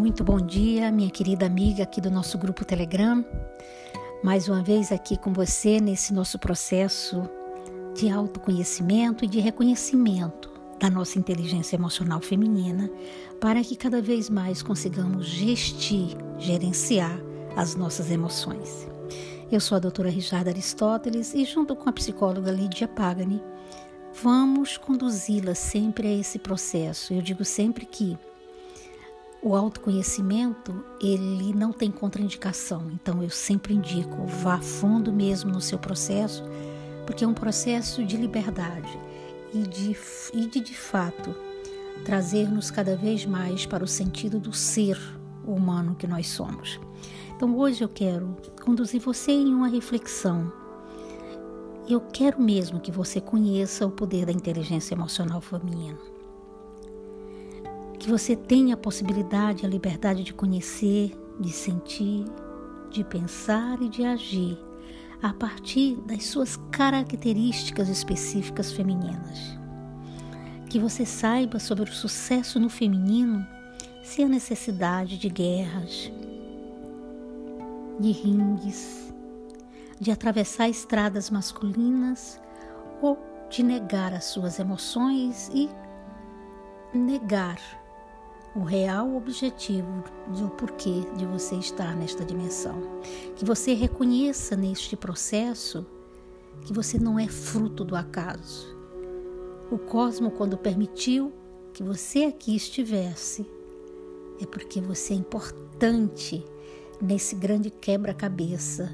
Muito bom dia, minha querida amiga aqui do nosso grupo Telegram. Mais uma vez aqui com você nesse nosso processo de autoconhecimento e de reconhecimento da nossa inteligência emocional feminina, para que cada vez mais consigamos gestir, gerenciar as nossas emoções. Eu sou a doutora Richarda Aristóteles e, junto com a psicóloga Lídia Pagani, vamos conduzi-la sempre a esse processo. Eu digo sempre que o autoconhecimento, ele não tem contraindicação. Então eu sempre indico, vá fundo mesmo no seu processo, porque é um processo de liberdade e de, e de, de fato, trazer-nos cada vez mais para o sentido do ser humano que nós somos. Então hoje eu quero conduzir você em uma reflexão. Eu quero mesmo que você conheça o poder da inteligência emocional feminina que você tenha a possibilidade, a liberdade de conhecer, de sentir, de pensar e de agir a partir das suas características específicas femininas. Que você saiba sobre o sucesso no feminino sem a necessidade de guerras, de ringues, de atravessar estradas masculinas ou de negar as suas emoções e negar o real objetivo do porquê de você estar nesta dimensão. Que você reconheça neste processo que você não é fruto do acaso. O cosmo, quando permitiu que você aqui estivesse, é porque você é importante nesse grande quebra-cabeça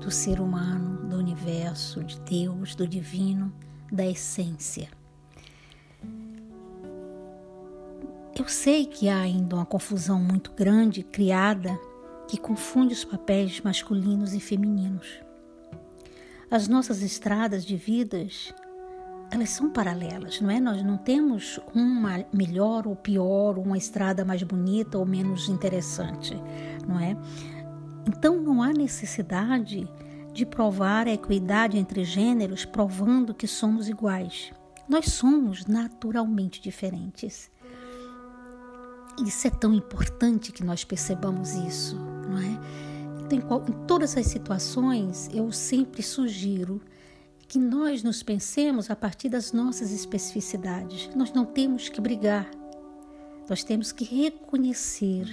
do ser humano, do universo, de Deus, do divino, da essência. Eu sei que há ainda uma confusão muito grande criada que confunde os papéis masculinos e femininos. As nossas estradas de vidas, elas são paralelas, não é? Nós não temos uma melhor ou pior, uma estrada mais bonita ou menos interessante, não é? Então não há necessidade de provar a equidade entre gêneros provando que somos iguais. Nós somos naturalmente diferentes. Isso é tão importante que nós percebamos isso, não é? Então, em todas as situações, eu sempre sugiro que nós nos pensemos a partir das nossas especificidades. Nós não temos que brigar, nós temos que reconhecer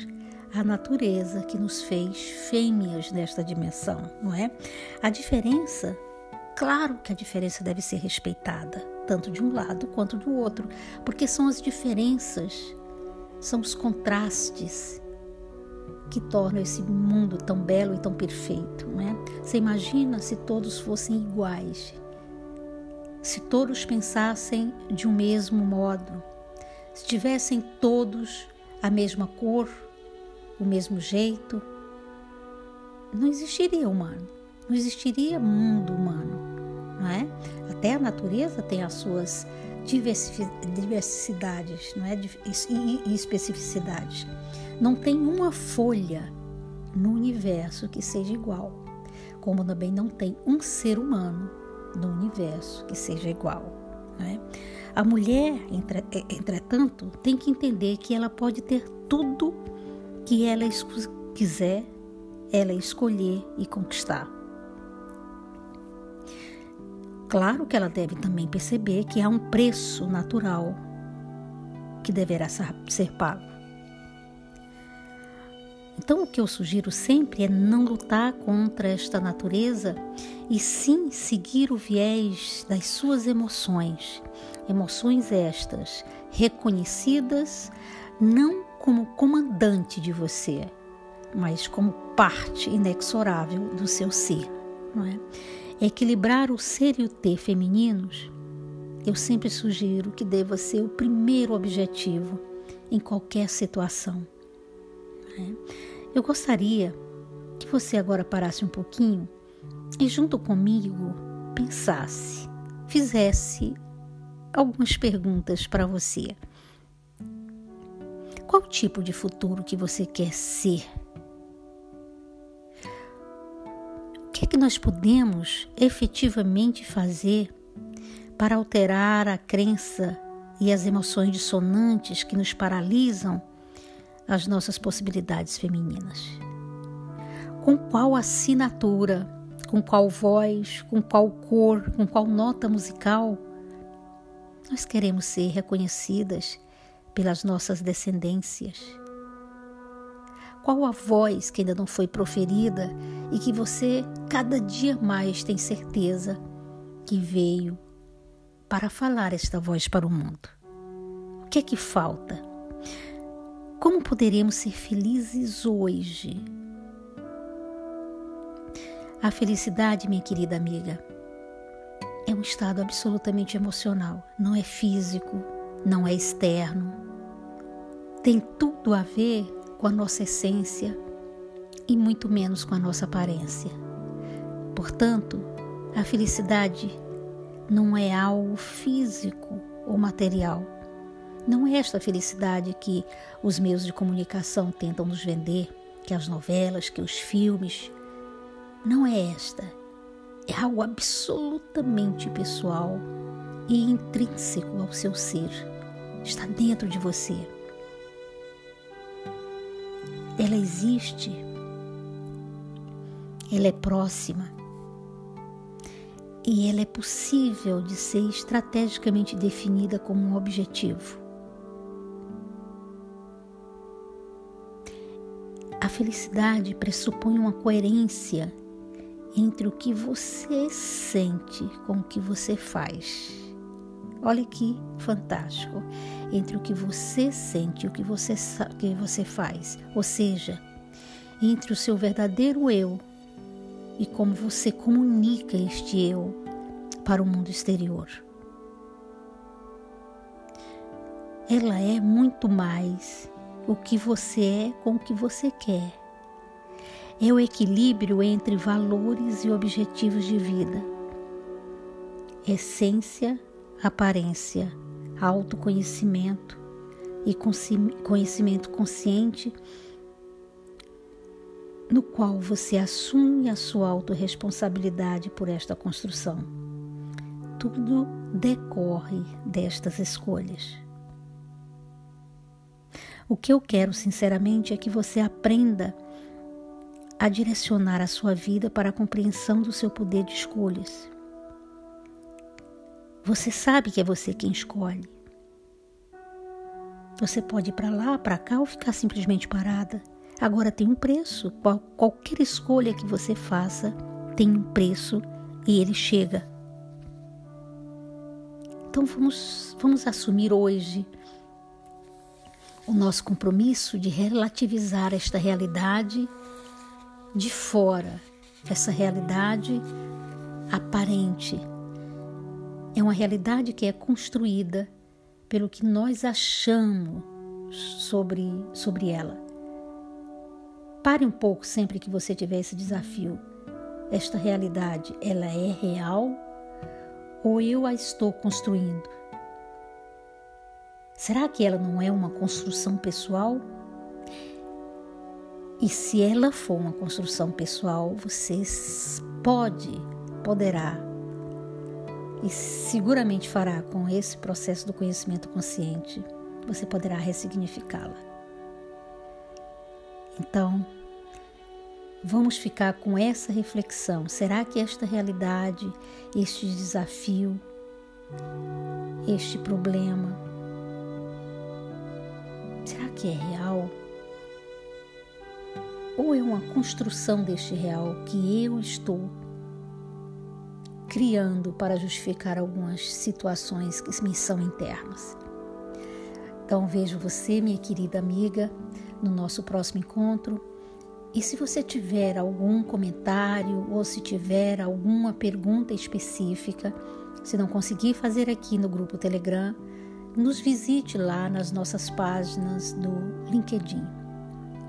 a natureza que nos fez fêmeas nesta dimensão, não é? A diferença, claro que a diferença deve ser respeitada, tanto de um lado quanto do outro, porque são as diferenças são os contrastes que tornam esse mundo tão belo e tão perfeito, não é? Você imagina se todos fossem iguais, se todos pensassem de um mesmo modo, se tivessem todos a mesma cor, o mesmo jeito, não existiria humano, não existiria mundo humano, não é? Até a natureza tem as suas diversidades não é? e especificidades. Não tem uma folha no universo que seja igual, como também não tem um ser humano no universo que seja igual. É? A mulher, entretanto, tem que entender que ela pode ter tudo que ela quiser, ela escolher e conquistar. Claro que ela deve também perceber que há um preço natural que deverá ser pago. Então, o que eu sugiro sempre é não lutar contra esta natureza e sim seguir o viés das suas emoções. Emoções estas reconhecidas não como comandante de você, mas como parte inexorável do seu ser, não é? Equilibrar o ser e o ter femininos, eu sempre sugiro que deva ser o primeiro objetivo em qualquer situação. Né? Eu gostaria que você agora parasse um pouquinho e, junto comigo, pensasse, fizesse algumas perguntas para você. Qual tipo de futuro que você quer ser que nós podemos efetivamente fazer para alterar a crença e as emoções dissonantes que nos paralisam as nossas possibilidades femininas? Com qual assinatura, com qual voz, com qual cor, com qual nota musical nós queremos ser reconhecidas pelas nossas descendências? Qual a voz que ainda não foi proferida e que você cada dia mais tem certeza que veio para falar esta voz para o mundo? O que é que falta? Como poderemos ser felizes hoje? A felicidade, minha querida amiga, é um estado absolutamente emocional, não é físico, não é externo. Tem tudo a ver com a nossa essência e muito menos com a nossa aparência. Portanto, a felicidade não é algo físico ou material. Não é esta felicidade que os meios de comunicação tentam nos vender, que as novelas, que os filmes. Não é esta é algo absolutamente pessoal e intrínseco ao seu ser. Está dentro de você. Ela existe. Ela é próxima. E ela é possível de ser estrategicamente definida como um objetivo. A felicidade pressupõe uma coerência entre o que você sente com o que você faz. Olha que fantástico. Entre o que você sente e o que você, que você faz. Ou seja, entre o seu verdadeiro eu e como você comunica este eu para o mundo exterior. Ela é muito mais o que você é com o que você quer é o equilíbrio entre valores e objetivos de vida. Essência, aparência, autoconhecimento e conhecimento consciente, no qual você assume a sua autorresponsabilidade por esta construção. Tudo decorre destas escolhas. O que eu quero, sinceramente, é que você aprenda a direcionar a sua vida para a compreensão do seu poder de escolhas. Você sabe que é você quem escolhe. Você pode ir para lá, para cá ou ficar simplesmente parada. Agora tem um preço. Qual, qualquer escolha que você faça tem um preço e ele chega. Então vamos, vamos assumir hoje o nosso compromisso de relativizar esta realidade de fora, essa realidade aparente. É uma realidade que é construída pelo que nós achamos sobre, sobre ela. Pare um pouco sempre que você tiver esse desafio. Esta realidade, ela é real ou eu a estou construindo? Será que ela não é uma construção pessoal? E se ela for uma construção pessoal, você pode, poderá e seguramente fará com esse processo do conhecimento consciente, você poderá ressignificá-la. Então, vamos ficar com essa reflexão. Será que esta realidade, este desafio, este problema, será que é real? ou é uma construção deste real que eu estou criando para justificar algumas situações que me são internas. Então vejo você, minha querida amiga, no nosso próximo encontro. E se você tiver algum comentário ou se tiver alguma pergunta específica, se não conseguir fazer aqui no grupo Telegram, nos visite lá nas nossas páginas do LinkedIn.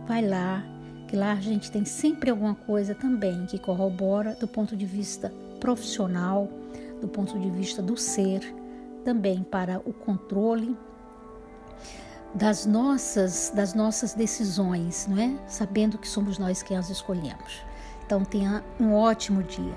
Vai lá, que lá a gente tem sempre alguma coisa também que corrobora do ponto de vista profissional, do ponto de vista do ser, também para o controle das nossas das nossas decisões, não é? Sabendo que somos nós quem as escolhemos. Então tenha um ótimo dia.